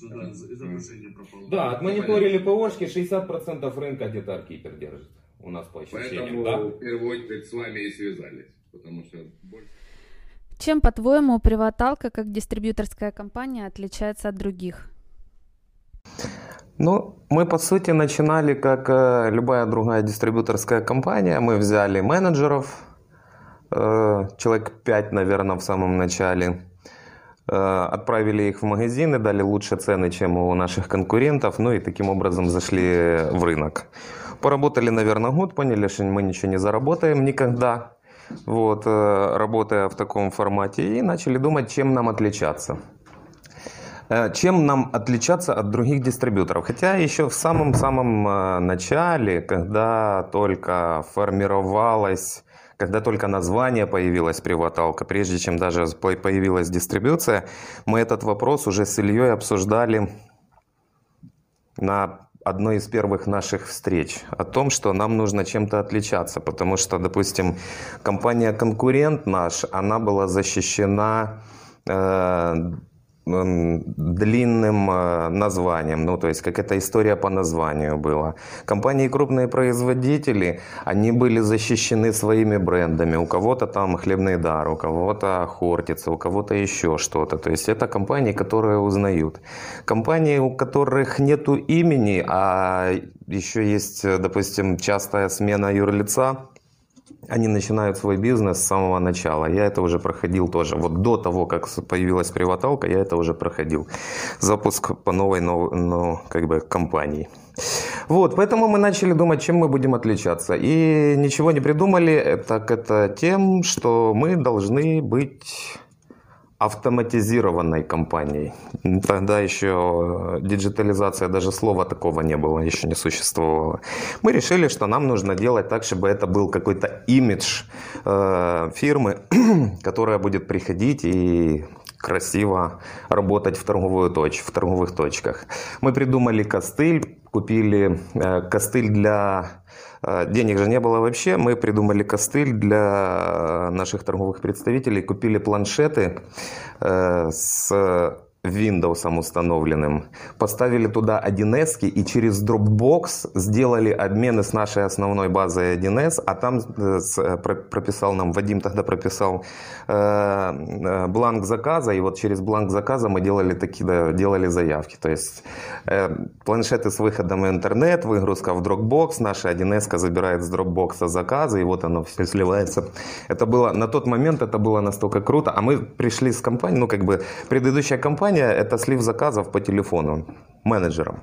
Да, слышно, да, из- изображение пропало. Да, отмониторили ПОшки, 60% рынка где-то аркипер держит. У нас по ощущениям, Поэтому да? в первую очередь с вами и связались. Потому что больше... Чем, по-твоему, Приваталка как дистрибьюторская компания отличается от других? Ну, мы по сути начинали как э, любая другая дистрибьюторская компания. Мы взяли менеджеров, э, человек 5, наверное, в самом начале. Э, отправили их в магазины, дали лучше цены, чем у наших конкурентов, ну и таким образом зашли в рынок. Поработали, наверное, год, поняли, что мы ничего не заработаем никогда, вот, э, работая в таком формате, и начали думать, чем нам отличаться. Э, Чем нам отличаться от других дистрибьюторов? Хотя еще в самом-самом начале, когда только формировалась, когда только название появилось Приваталка, прежде чем даже по- появилась дистрибьюция, мы этот вопрос уже с Ильей обсуждали на одной из первых наших встреч о том, что нам нужно чем-то отличаться, потому что, допустим, компания-конкурент наш, она была защищена э, длинным э, названием, ну то есть какая-то история по названию была. Компании крупные производители, они были защищены своими брендами. У кого-то там хлебный дар, у кого-то хортица, у кого-то еще что-то. То есть это компании, которые узнают. Компании, у которых нету имени, а еще есть, допустим, частая смена юрлица, они начинают свой бизнес с самого начала. Я это уже проходил тоже. Вот до того, как появилась приваталка, я это уже проходил. Запуск по новой, нов- ну, как бы, компании. Вот, поэтому мы начали думать, чем мы будем отличаться. И ничего не придумали, так это тем, что мы должны быть автоматизированной компанией. Тогда еще э, диджитализация, даже слова такого не было, еще не существовало. Мы решили, что нам нужно делать так, чтобы это был какой-то имидж э, фирмы, которая будет приходить и красиво работать в, торговую точ, в торговых точках. Мы придумали костыль, купили э, костыль для... э, Денег же не было вообще. Мы придумали костыль для наших торговых представителей. Купили планшеты э, с Windows установленным. Поставили туда 1С и через Dropbox сделали обмены с нашей основной базой 1С, а там э, э, про- прописал нам, Вадим тогда прописал э, э, бланк заказа, и вот через бланк заказа мы делали такие, да, делали заявки. То есть э, планшеты с выходом в интернет, выгрузка в Dropbox, наша 1С забирает с Dropbox заказы, и вот оно все сливается. Это было, на тот момент это было настолько круто, а мы пришли с компанией, ну как бы предыдущая компания, это слив заказов по телефону менеджерам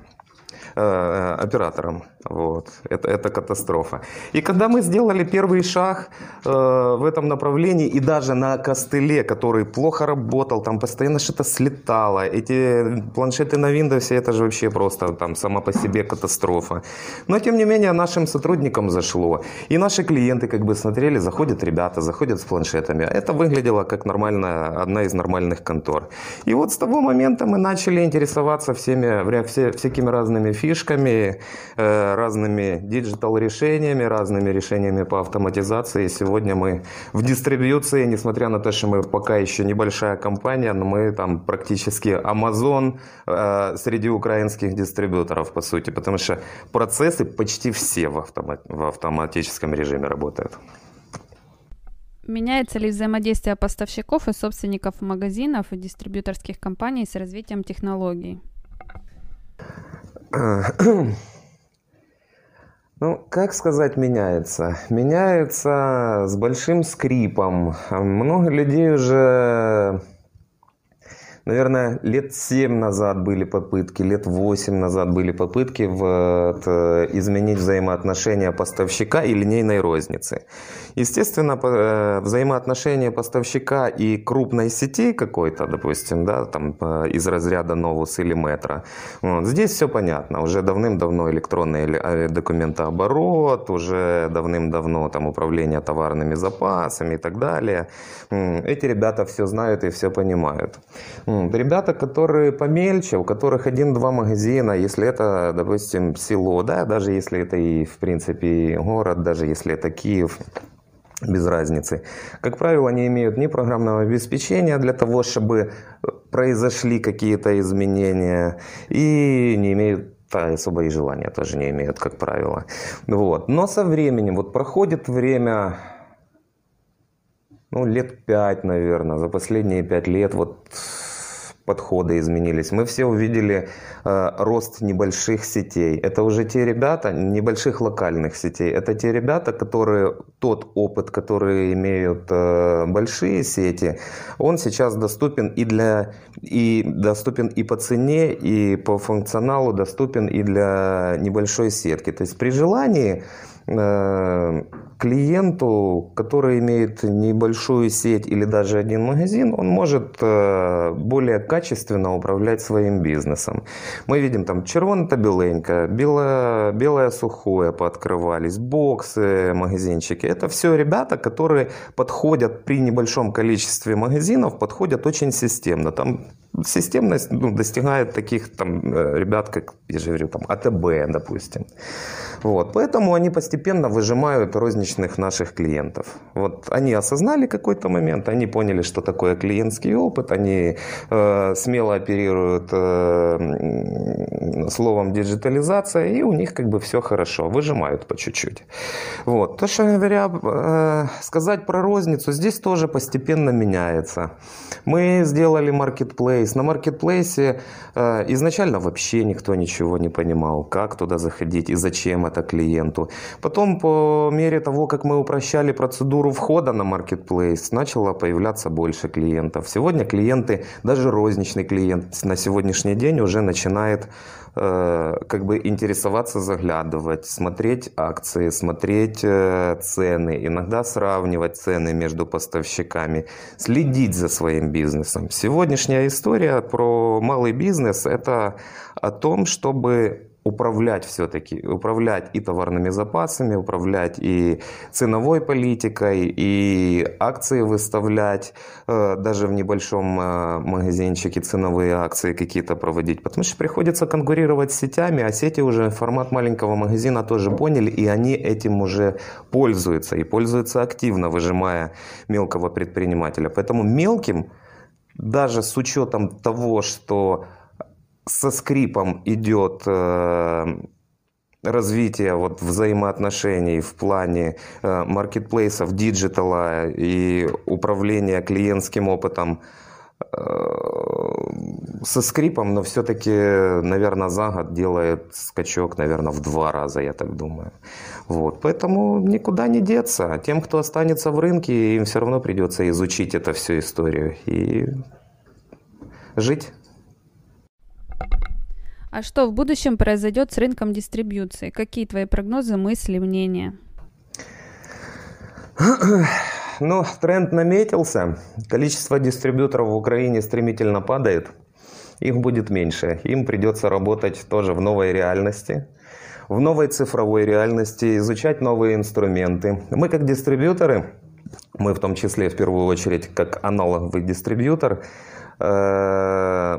э, э, оператором. Вот. Это, это катастрофа. И когда мы сделали первый шаг э, в этом направлении, и даже на костыле, который плохо работал, там постоянно что-то слетало, эти планшеты на Windows, это же вообще просто там сама по себе катастрофа. Но тем не менее нашим сотрудникам зашло. И наши клиенты как бы смотрели, заходят ребята, заходят с планшетами. Это выглядело как нормальная, одна из нормальных контор. И вот с того момента мы начали интересоваться всеми, все- всякими разными фишками, э, разными digital решениями, разными решениями по автоматизации. Сегодня мы в дистрибьюции, несмотря на то, что мы пока еще небольшая компания, но мы там практически Amazon э, среди украинских дистрибьюторов, по сути, потому что процессы почти все в, автома- в автоматическом режиме работают. Меняется ли взаимодействие поставщиков и собственников магазинов и дистрибьюторских компаний с развитием технологий? Ну, как сказать, меняется? Меняется с большим скрипом. Много людей уже, наверное, лет 7 назад были попытки, лет 8 назад были попытки вот, э, изменить взаимоотношения поставщика и линейной розницы. Естественно, по- э, взаимоотношения поставщика и крупной сети какой-то, допустим, да, там э, из разряда Novus или Metro, вот, здесь все понятно. Уже давным-давно электронный эле- документооборот, уже давным-давно там управление товарными запасами и так далее. Эти ребята все знают и все понимают. Ребята, которые помельче, у которых один-два магазина, если это, допустим, село, да, даже если это и, в принципе, город, даже если это Киев, без разницы. Как правило, не имеют ни программного обеспечения для того, чтобы произошли какие-то изменения, и не имеют да, особо и желания тоже не имеют, как правило. Вот. Но со временем, вот проходит время, ну, лет пять, наверное, за последние пять лет вот подходы изменились. Мы все увидели э, рост небольших сетей. Это уже те ребята, небольших локальных сетей. Это те ребята, которые тот опыт, который имеют э, большие сети, он сейчас доступен и для и доступен и по цене, и по функционалу доступен и для небольшой сетки. То есть при желании Э, клиенту, который имеет небольшую сеть или даже один магазин, он может э, более качественно управлять своим бизнесом. Мы видим там червона беленька, белое, белое сухое пооткрывались, боксы, магазинчики. Это все ребята, которые подходят при небольшом количестве магазинов, подходят очень системно. Там системность ну, достигает таких там э, ребят, как я же говорю, там АТБ, допустим. Вот. Поэтому они постепенно выжимают розничных наших клиентов. Вот они осознали какой-то момент, они поняли, что такое клиентский опыт, они э, смело оперируют э, словом диджитализация, и у них как бы все хорошо, выжимают по чуть-чуть. Вот. То, что говоря, э, сказать про розницу, здесь тоже постепенно меняется. Мы сделали маркетплейс. На маркетплейсе э, изначально вообще никто ничего не понимал, как туда заходить и зачем это клиенту. Потом, по мере того, как мы упрощали процедуру входа на маркетплейс, начало появляться больше клиентов. Сегодня клиенты, даже розничный клиент на сегодняшний день уже начинает э, как бы интересоваться, заглядывать, смотреть акции, смотреть э, цены, иногда сравнивать цены между поставщиками, следить за своим бизнесом. Сегодняшняя история про малый бизнес – это о том, чтобы управлять все-таки, управлять и товарными запасами, управлять и ценовой политикой, и акции выставлять, э, даже в небольшом э, магазинчике ценовые акции какие-то проводить, потому что приходится конкурировать с сетями, а сети уже формат маленького магазина тоже поняли, и они этим уже пользуются, и пользуются активно, выжимая мелкого предпринимателя. Поэтому мелким, даже с учетом того, что со скрипом идет э, развитие вот взаимоотношений в плане э, маркетплейсов, digital а и управления клиентским опытом э, со скрипом, но все-таки, наверное, за год делает скачок, наверное, в два раза, я так думаю. Вот. Поэтому никуда не деться. Тем, кто останется в рынке, им все равно придется изучить эту всю историю и жить. А что в будущем произойдет с рынком дистрибьюции? Какие твои прогнозы, мысли, мнения? Ну, тренд наметился. Количество дистрибьюторов в Украине стремительно падает. Их будет меньше. Им придется работать тоже в новой реальности, в новой цифровой реальности, изучать новые инструменты. Мы как дистрибьюторы, мы в том числе в первую очередь как аналоговый дистрибьютор, э,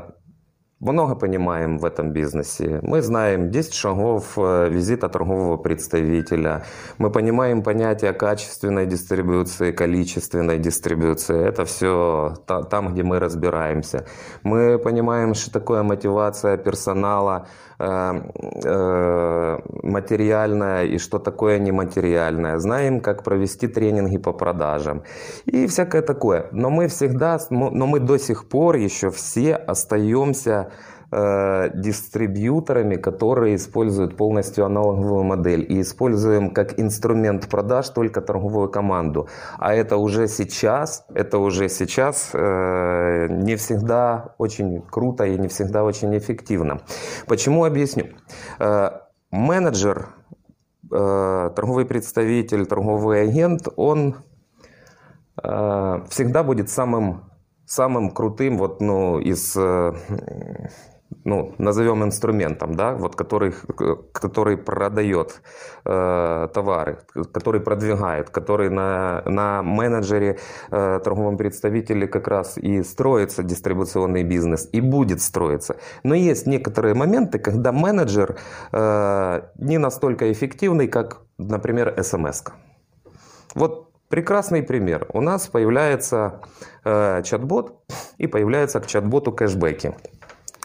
много понимаем в этом бизнесе. Мы знаем 10 шагов э, визита торгового представителя. Мы понимаем понятие качественной дистрибуции, количественной дистрибуции. Это все там, где мы разбираемся. Мы понимаем, что такое мотивация персонала, э, э, материальная и что такое нематериальное. Знаем, как провести тренинги по продажам и всякое такое. Но мы всегда, но мы до сих пор еще все остаемся э, дистрибьюторами, которые используют полностью аналоговую модель и используем как инструмент продаж только торговую команду. А это уже сейчас, это уже сейчас э, не всегда очень круто и не всегда очень эффективно. Почему объясню? Э, менеджер, э, торговый представитель, торговый агент, он э, всегда будет самым самым крутым вот ну из э, ну, назовем инструментом, да, вот который, который продает э, товары, который продвигает, который на, на менеджере, э, торговом представителе как раз и строится дистрибуционный бизнес, и будет строиться. Но есть некоторые моменты, когда менеджер э, не настолько эффективный, как, например, смс. Вот Прекрасный пример. У нас появляется э, чат-бот и появляются к чат-боту кэшбэки.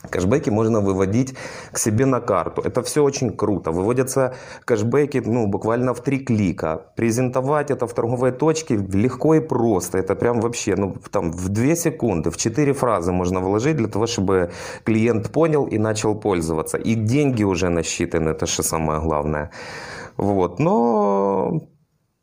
Кэшбэки можно выводить к себе на карту. Это все очень круто. Выводятся кэшбэки ну, буквально в три клика. Презентовать это в торговой точке легко и просто. Это прям вообще ну, там, в две секунды, в четыре фразы можно вложить для того, чтобы клиент понял и начал пользоваться. И деньги уже насчитаны, это же самое главное. Вот. Но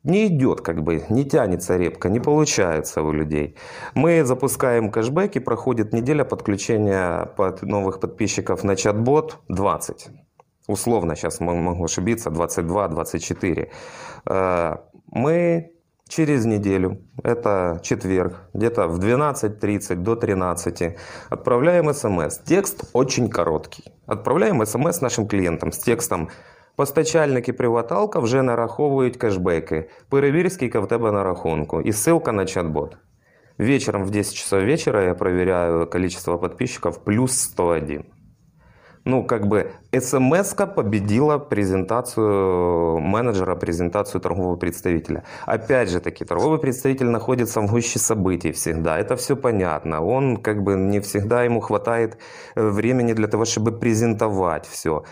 не идет, как бы, не тянется репка, не получается у людей. Мы запускаем кэшбэк и проходит неделя подключения под новых подписчиков на чат-бот 20. Условно, сейчас могу ошибиться, 22-24. Э, мы через неделю, это четверг, где-то в 12.30 до 13 отправляем смс. Текст очень короткий. Отправляем смс нашим клиентам с текстом Постачальники приваталка вже нараховують кешбеки. Перевір, скільки в тебе на рахунку. И ссылка на чат-бот. Вечером в 10 часов вечера я проверяю количество подписчиков плюс 101. Ну, как бы смс победила презентацию менеджера, презентацию торгового представителя. Опять же таки, торговый представитель находится в гуще событий всегда. Это все понятно. Он как бы не всегда ему хватает э, времени для того, чтобы презентовать все.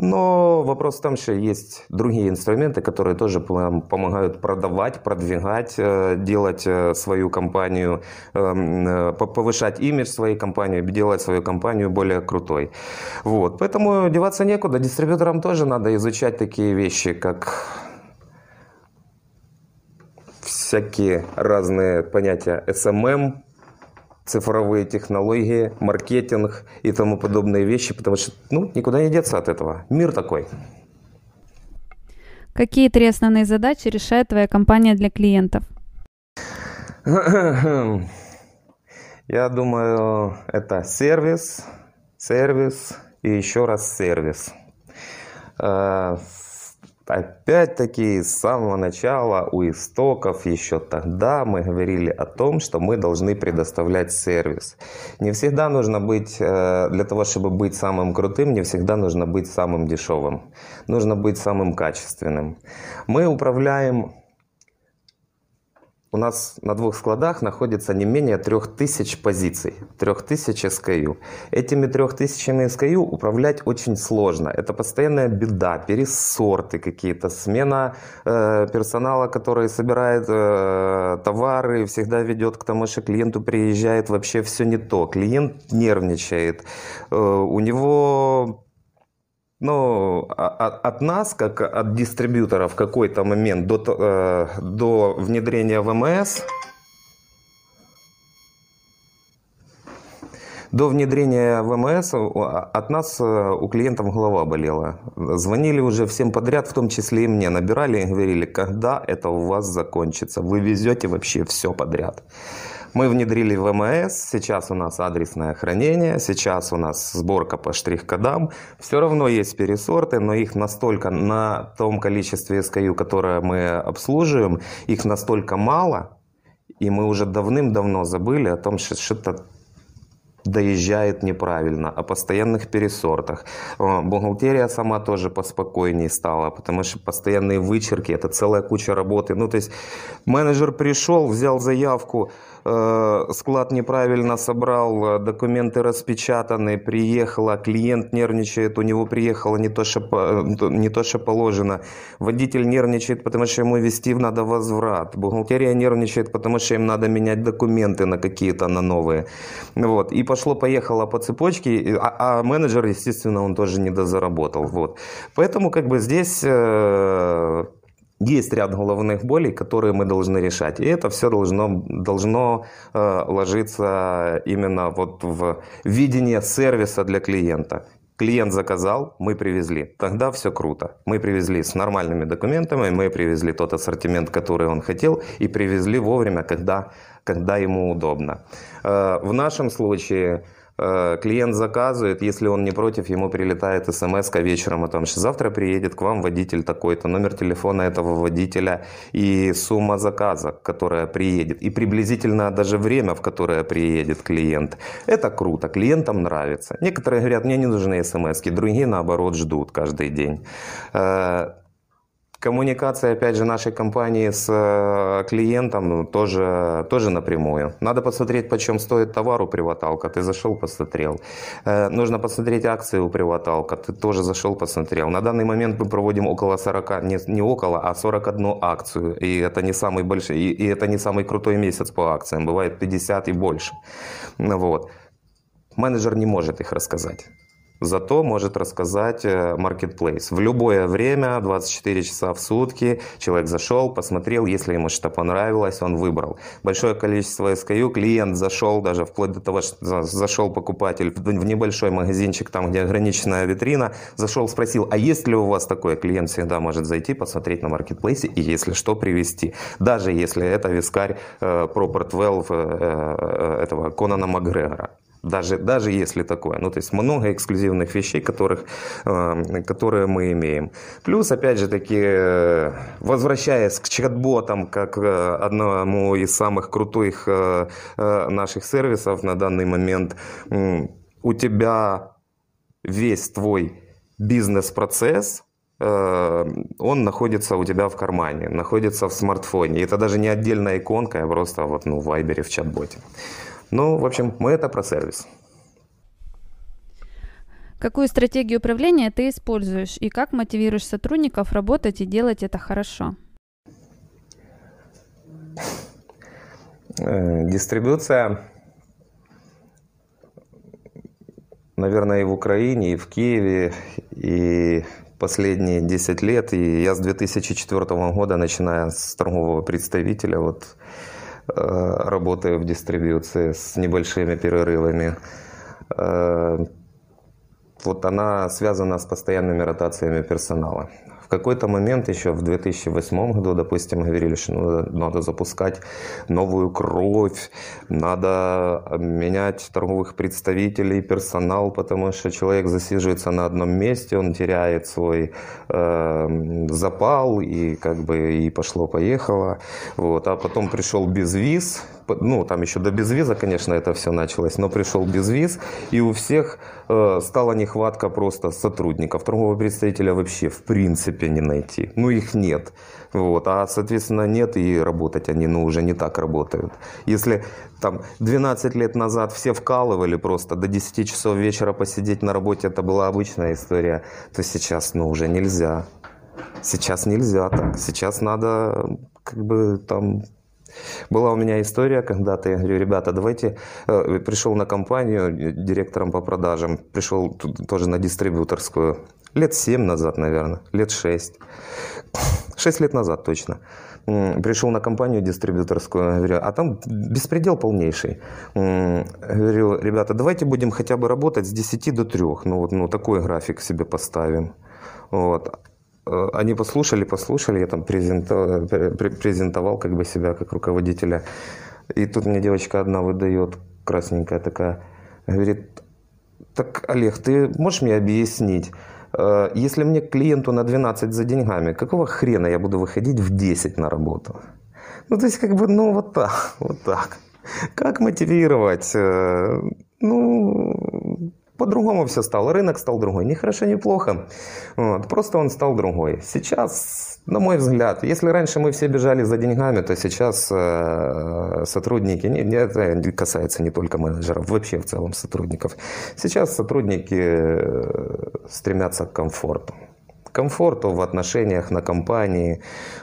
Но вопрос в том, что есть другие инструменты, которые тоже помогают продавать, продвигать, э, делать э, свою компанию, эм, э, повышать имидж своей компании, делать свою компанию более крутой. Вот. Поэтому деваться некуда. Дистрибьюторам тоже надо изучать такие вещи, как всякие разные понятия SMM, цифровые технологии, маркетинг и тому подобные вещи, потому что ну, никуда не деться от этого. Мир такой. Какие три основные задачи решает твоя компания для клиентов? Я думаю, это сервис, сервис и еще раз сервис. Опять-таки, с самого начала, у истоков, еще тогда мы говорили о том, что мы должны предоставлять сервис. Не всегда нужно быть, э, для того, чтобы быть самым крутым, не всегда нужно быть самым дешевым. Нужно быть самым качественным. Мы управляем у нас на двух складах находится не менее 3000 позиций, 3000 SKU. Этими 3000 SKU управлять очень сложно. Это постоянная беда, пересорты какие-то, смена э, персонала, который собирает э, товары, всегда ведет к тому, что клиенту приезжает вообще все не то. Клиент нервничает, э, у него ну, от, от нас, как от дистрибьютора в какой-то момент до, э, до внедрения ВМС, до внедрения ВМС от нас, э, у клиентов голова болела. Звонили уже всем подряд, в том числе и мне. Набирали и говорили, когда это у вас закончится. Вы везете вообще все подряд. Мы внедрили ВМС, сейчас у нас адресное хранение, сейчас у нас сборка по штрих-кодам. Все равно есть пересорты, но их настолько на том количестве SKU, которое мы обслуживаем, их настолько мало, и мы уже давным-давно забыли о том, что что-то доезжает неправильно, о постоянных пересортах. Бухгалтерия сама тоже поспокойнее стала, потому что постоянные вычерки, это целая куча работы. Ну, то есть менеджер пришел, взял заявку, Э, склад неправильно собрал, э, документы распечатаны, приехала, клиент нервничает, у него приехало не то, что, э, не то, что положено. Водитель нервничает, потому что ему вести надо возврат. Бухгалтерия нервничает, потому что им надо менять документы на какие-то, на новые. Вот. И пошло-поехало по цепочке, а, а менеджер, естественно, он тоже не дозаработал. Вот. Поэтому как бы здесь есть ряд головных болей, которые мы должны решать. И это все должно, должно э, ложиться именно вот в видение сервиса для клиента. Клиент заказал, мы привезли. Тогда все круто. Мы привезли с нормальными документами, мы привезли тот ассортимент, который он хотел, и привезли вовремя, когда, когда ему удобно. Э, в нашем случае клиент заказывает, если он не против, ему прилетает смс вечером о том, что завтра приедет к вам водитель такой-то, номер телефона этого водителя и сумма заказа, которая приедет, и приблизительно даже время, в которое приедет клиент. Это круто, клиентам нравится. Некоторые говорят, мне не нужны смс другие наоборот ждут каждый день. Коммуникация, опять же, нашей компании с э, клиентом ну, тоже, тоже напрямую. Надо посмотреть, почем стоит товар у Приваталка. Ты зашел, посмотрел. Э, нужно посмотреть акции у Приваталка. Ты тоже зашел, посмотрел. На данный момент мы проводим около 40, не, не около, а 41 акцию. И это не самый большой, и, и это не самый крутой месяц по акциям. Бывает 50 и больше. Вот. Менеджер не может их рассказать. Зато может рассказать э, Marketplace. В любое время, 24 часа в сутки, человек зашел, посмотрел, если ему что понравилось, он выбрал. Большое количество SKU, клиент зашел, даже вплоть до того, что зашел покупатель в небольшой магазинчик, там, где ограниченная витрина, зашел, спросил, а есть ли у вас такое? Клиент всегда может зайти, посмотреть на Marketplace и, если что, привести. Даже если это вискарь э, Proper 12 э, этого Конана Макгрегора даже, даже если такое. Ну, то есть много эксклюзивных вещей, которых, э, которые мы имеем. Плюс, опять же таки, э, возвращаясь к чат-ботам, как э, одному из самых крутых наших сервисов на данный момент, у тебя весь твой бизнес-процесс – он находится у тебя в кармане, находится в смартфоне. Это даже не отдельная иконка, а просто вот, ну, в Вайбере, в чат-боте. Ну, в общем, мы это про сервис. Какую стратегию управления ты используешь и как мотивируешь сотрудников работать и делать это хорошо? Э, дистрибуция, наверное, и в Украине, и в Киеве, и последние 10 лет, и я с 2004 года, начиная с торгового представителя, вот работаю в дистрибьюции с небольшими перерывами. Э, вот она связана с постоянными ротациями персонала. В какой-то момент еще в 2008 году, допустим, говорили, что надо, надо запускать новую кровь, надо менять торговых представителей, персонал, потому что человек засиживается на одном месте, он теряет свой э, запал и как бы и пошло-поехало. Вот. А потом пришел безвиз, ну, там еще до безвиза, конечно, это все началось, но пришел безвиз, и у всех э, стала нехватка просто сотрудников. Торгового представителя вообще в принципе не найти. Ну, их нет. Вот. А, соответственно, нет, и работать они, ну, уже не так работают. Если там 12 лет назад все вкалывали просто до 10 часов вечера посидеть на работе, это была обычная история, то сейчас, ну, уже нельзя. Сейчас нельзя так. Сейчас надо как бы там была у меня история когда-то, я говорю, ребята, давайте, э, пришел на компанию директором по продажам, пришел тоже на дистрибьюторскую, лет 7 назад, наверное, лет 6, 6 лет назад точно. Пришел на компанию дистрибьюторскую, говорю, а там беспредел полнейший. Говорю, ребята, давайте будем хотя бы работать с 10 до 3, ну вот ну, такой график себе поставим. Вот. Э, они послушали, послушали, я там презентовал, как бы себя как руководителя. И тут мне девочка одна выдает, красненькая такая, говорит, так, Олег, ты можешь мне объяснить, э, если мне клиенту на 12 за деньгами, какого хрена я буду выходить в 10 на работу? Ну, то есть, как бы, ну, вот так, вот так. Как мотивировать? Э, ну, по-другому все стало. Рынок стал другой. Не хорошо, не плохо. Вот. Просто он стал другой. Сейчас, на мой взгляд, если раньше мы все бежали за деньгами, то сейчас э, сотрудники, не, не, это касается не только менеджеров, вообще в целом сотрудников. Сейчас сотрудники э, стремятся к комфорту комфорту в отношениях на компании,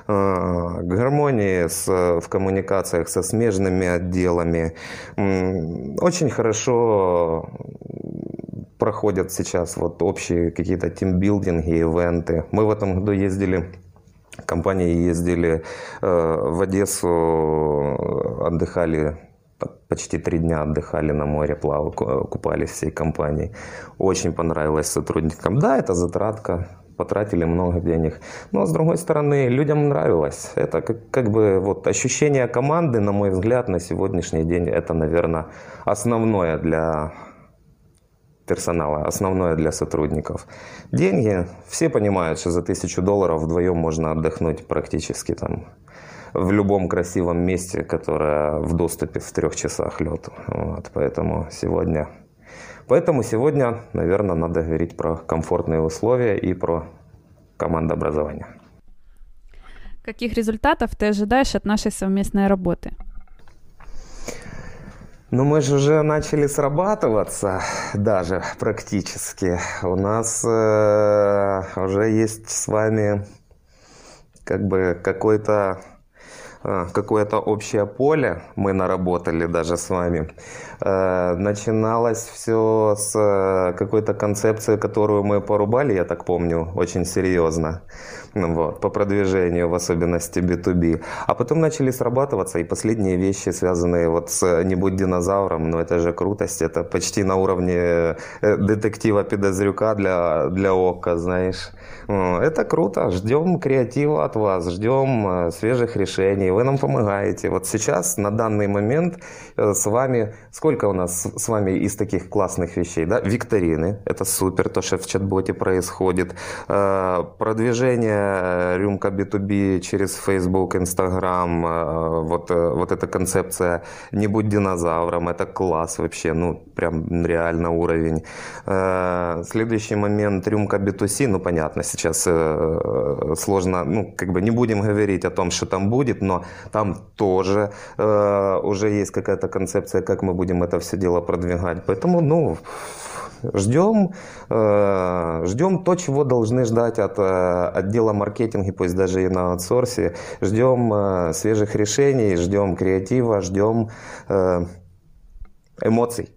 э, к гармонии с, в коммуникациях со смежными отделами. Очень хорошо проходят сейчас вот общие какие-то тимбилдинги, ивенты. Мы в этом году ездили компании ездили э, в Одессу, отдыхали почти три дня отдыхали на море, плавали, купались всей компанией. Очень понравилось сотрудникам. Да, это затратка, потратили много денег. Но с другой стороны, людям нравилось. Это как, как бы вот ощущение команды, на мой взгляд, на сегодняшний день это, наверное, основное для персонала, основное для сотрудников. Деньги, все понимают, что за тысячу долларов вдвоем можно отдохнуть практически там в любом красивом месте, которое в доступе в трех часах лету. Вот, поэтому сегодня Поэтому сегодня, наверное, надо говорить про комфортные условия и про командообразование. Каких результатов ты ожидаешь от нашей совместной работы? Ну, мы же уже начали срабатываться даже практически. У нас э, уже есть с вами как бы какой-то э, какое-то общее поле мы наработали даже с вами. Э, начиналось все с э, какой-то концепции, которую мы порубали, я так помню, очень серьезно. Ну Вот, по продвижению, в особенности B2B. А потом начали срабатываться и последние вещи, связанные вот с «Не будь динозавром», ну это же крутость, это почти на уровне э, детектива Педозрюка для, для ОККО, знаешь. Это круто, ждем креатива от вас, ждем э, свежих решений, вы нам помогаете. Вот сейчас, на данный момент, э, с вами, сколько у нас с вами из таких классных вещей, да? Викторины, это супер, то, что в чат-боте происходит. Э, Продвижение э, рюмка B2B через Facebook, Instagram, э, вот, вот эта концепция «не будь динозавром», это класс вообще, ну, прям реально уровень. Следующий момент рюмка B2C, ну, понятно, сейчас сложно, ну, как бы не будем говорить о том, что там будет, но там тоже уже есть какая-то концепция, как мы будем это все дело продвигать. Поэтому, ну, ждем, э, ждем то, чего должны ждать от э, отдела маркетинга, пусть даже и на аутсорсе. Ждем э, свежих решений, ждем креатива, ждем эмоций.